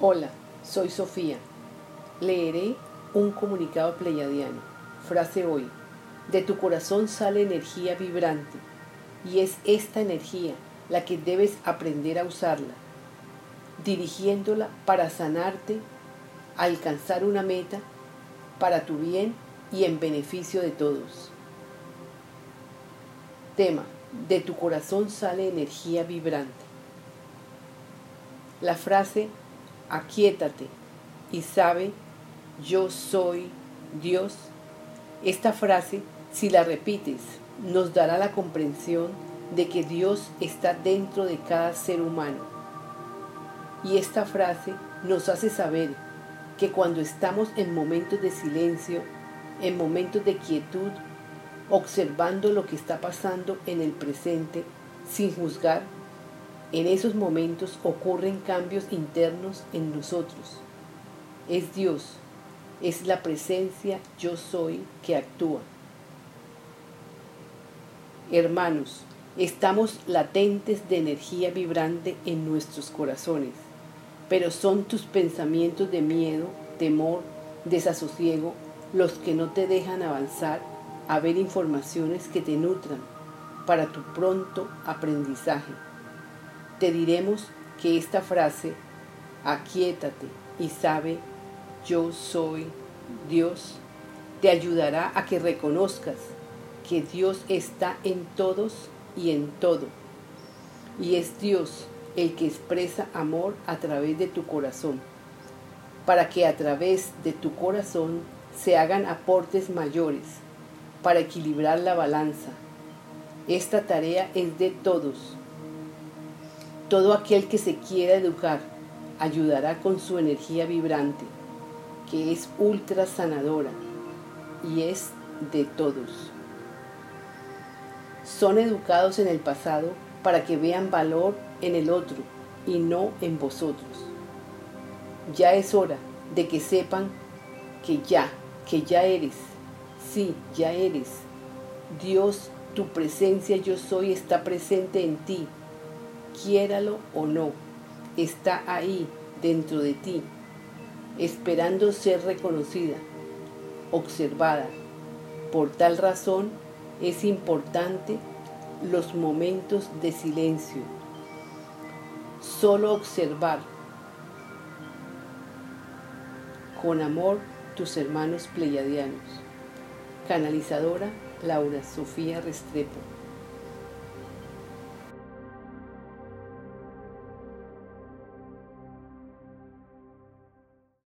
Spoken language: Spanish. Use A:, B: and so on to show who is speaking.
A: Hola, soy Sofía. Leeré un comunicado pleyadiano. Frase hoy. De tu corazón sale energía vibrante y es esta energía la que debes aprender a usarla, dirigiéndola para sanarte, alcanzar una meta para tu bien y en beneficio de todos. Tema. De tu corazón sale energía vibrante. La frase aquíétate y sabe, yo soy Dios. Esta frase, si la repites, nos dará la comprensión de que Dios está dentro de cada ser humano. Y esta frase nos hace saber que cuando estamos en momentos de silencio, en momentos de quietud, observando lo que está pasando en el presente, sin juzgar, en esos momentos ocurren cambios internos en nosotros. Es Dios, es la presencia yo soy que actúa. Hermanos, estamos latentes de energía vibrante en nuestros corazones, pero son tus pensamientos de miedo, temor, desasosiego los que no te dejan avanzar a ver informaciones que te nutran para tu pronto aprendizaje te diremos que esta frase, aquíétate y sabe, yo soy Dios, te ayudará a que reconozcas que Dios está en todos y en todo. Y es Dios el que expresa amor a través de tu corazón, para que a través de tu corazón se hagan aportes mayores, para equilibrar la balanza. Esta tarea es de todos todo aquel que se quiera educar ayudará con su energía vibrante, que es ultra sanadora y es de todos. Son educados en el pasado para que vean valor en el otro y no en vosotros. Ya es hora de que sepan que ya, que ya eres, sí, ya eres. Dios, tu presencia yo soy está presente en ti quiéralo o no, está ahí dentro de ti, esperando ser reconocida, observada. Por tal razón es importante los momentos de silencio, solo observar con amor tus hermanos pleyadianos. Canalizadora Laura Sofía Restrepo.